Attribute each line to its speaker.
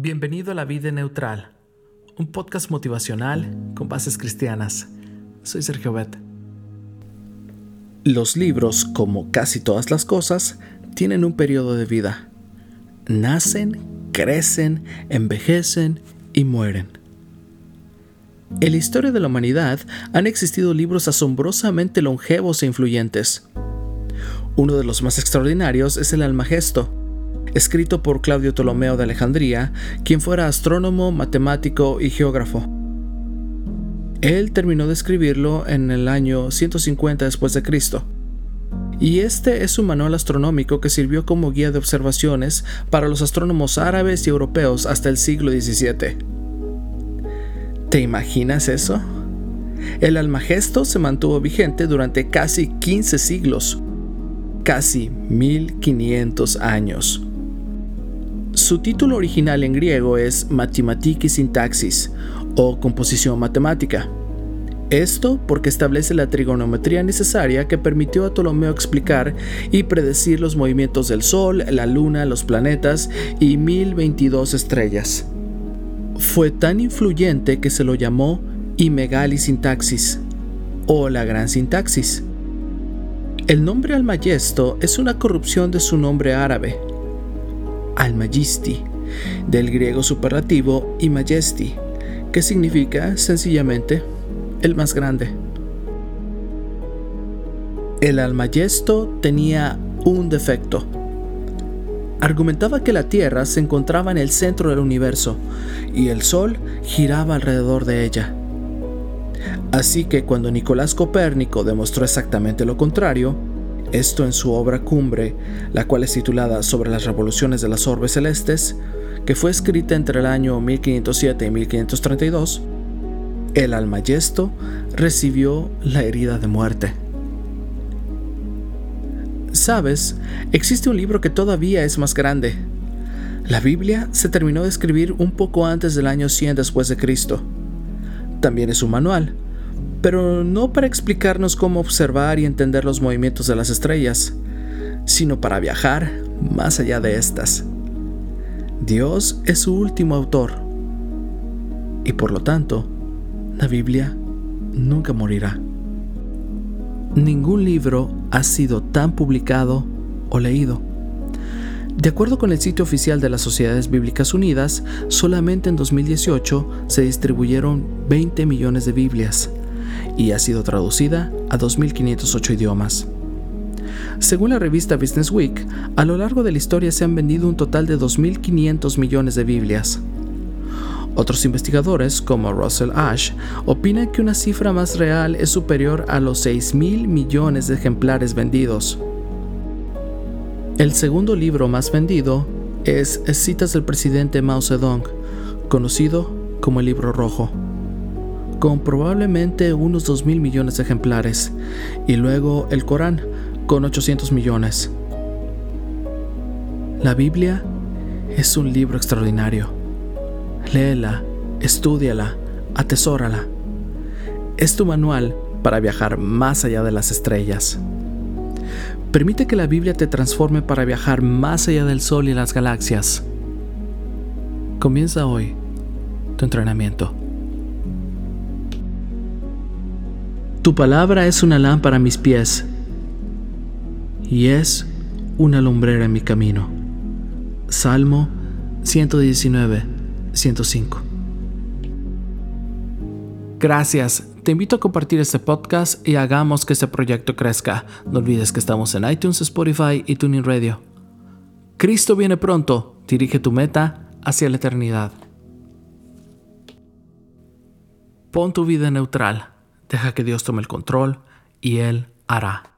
Speaker 1: Bienvenido a La Vida Neutral, un podcast motivacional con bases cristianas. Soy Sergio Bet. Los libros, como casi todas las cosas, tienen un periodo de vida. Nacen, crecen, envejecen y mueren. En la historia de la humanidad han existido libros asombrosamente longevos e influyentes. Uno de los más extraordinarios es el Almagesto, escrito por Claudio Ptolomeo de Alejandría, quien fuera astrónomo, matemático y geógrafo. Él terminó de escribirlo en el año 150 después de Cristo. Y este es un manual astronómico que sirvió como guía de observaciones para los astrónomos árabes y europeos hasta el siglo XVII. ¿Te imaginas eso? El Almagesto se mantuvo vigente durante casi 15 siglos, casi 1500 años. Su título original en griego es Mathematica Sintaxis o Composición Matemática. Esto porque establece la trigonometría necesaria que permitió a Ptolomeo explicar y predecir los movimientos del Sol, la Luna, los planetas y 1022 estrellas. Fue tan influyente que se lo llamó Imegali Sintaxis o la Gran Sintaxis. El nombre Almagesto es una corrupción de su nombre árabe, Almagisti, del griego superlativo imagesti, que significa sencillamente el más grande. El Almagesto tenía un defecto. Argumentaba que la Tierra se encontraba en el centro del universo y el Sol giraba alrededor de ella. Así que cuando Nicolás Copérnico demostró exactamente lo contrario, esto en su obra cumbre, la cual es titulada Sobre las revoluciones de las orbes celestes, que fue escrita entre el año 1507 y 1532, el Almagesto recibió la herida de muerte. Sabes, existe un libro que todavía es más grande. La Biblia se terminó de escribir un poco antes del año 100 después de Cristo. También es un manual, pero no para explicarnos cómo observar y entender los movimientos de las estrellas, sino para viajar más allá de estas. Dios es su último autor y por lo tanto, la Biblia nunca morirá. Ningún libro ha sido tan publicado o leído. De acuerdo con el sitio oficial de las Sociedades Bíblicas Unidas, solamente en 2018 se distribuyeron 20 millones de Biblias, y ha sido traducida a 2.508 idiomas. Según la revista Business Week, a lo largo de la historia se han vendido un total de 2.500 millones de Biblias. Otros investigadores, como Russell Ash, opinan que una cifra más real es superior a los 6.000 millones de ejemplares vendidos. El segundo libro más vendido es Citas del presidente Mao Zedong, conocido como el libro rojo con probablemente unos 2 mil millones de ejemplares, y luego el Corán, con 800 millones. La Biblia es un libro extraordinario. Léela, estudiala, atesórala. Es tu manual para viajar más allá de las estrellas. Permite que la Biblia te transforme para viajar más allá del Sol y las galaxias. Comienza hoy tu entrenamiento. Tu palabra es una lámpara a mis pies y es una lumbrera en mi camino. Salmo 119, 105. Gracias. Te invito a compartir este podcast y hagamos que este proyecto crezca. No olvides que estamos en iTunes, Spotify y Tuning Radio. Cristo viene pronto. Dirige tu meta hacia la eternidad. Pon tu vida neutral. Deja que Dios tome el control y Él hará.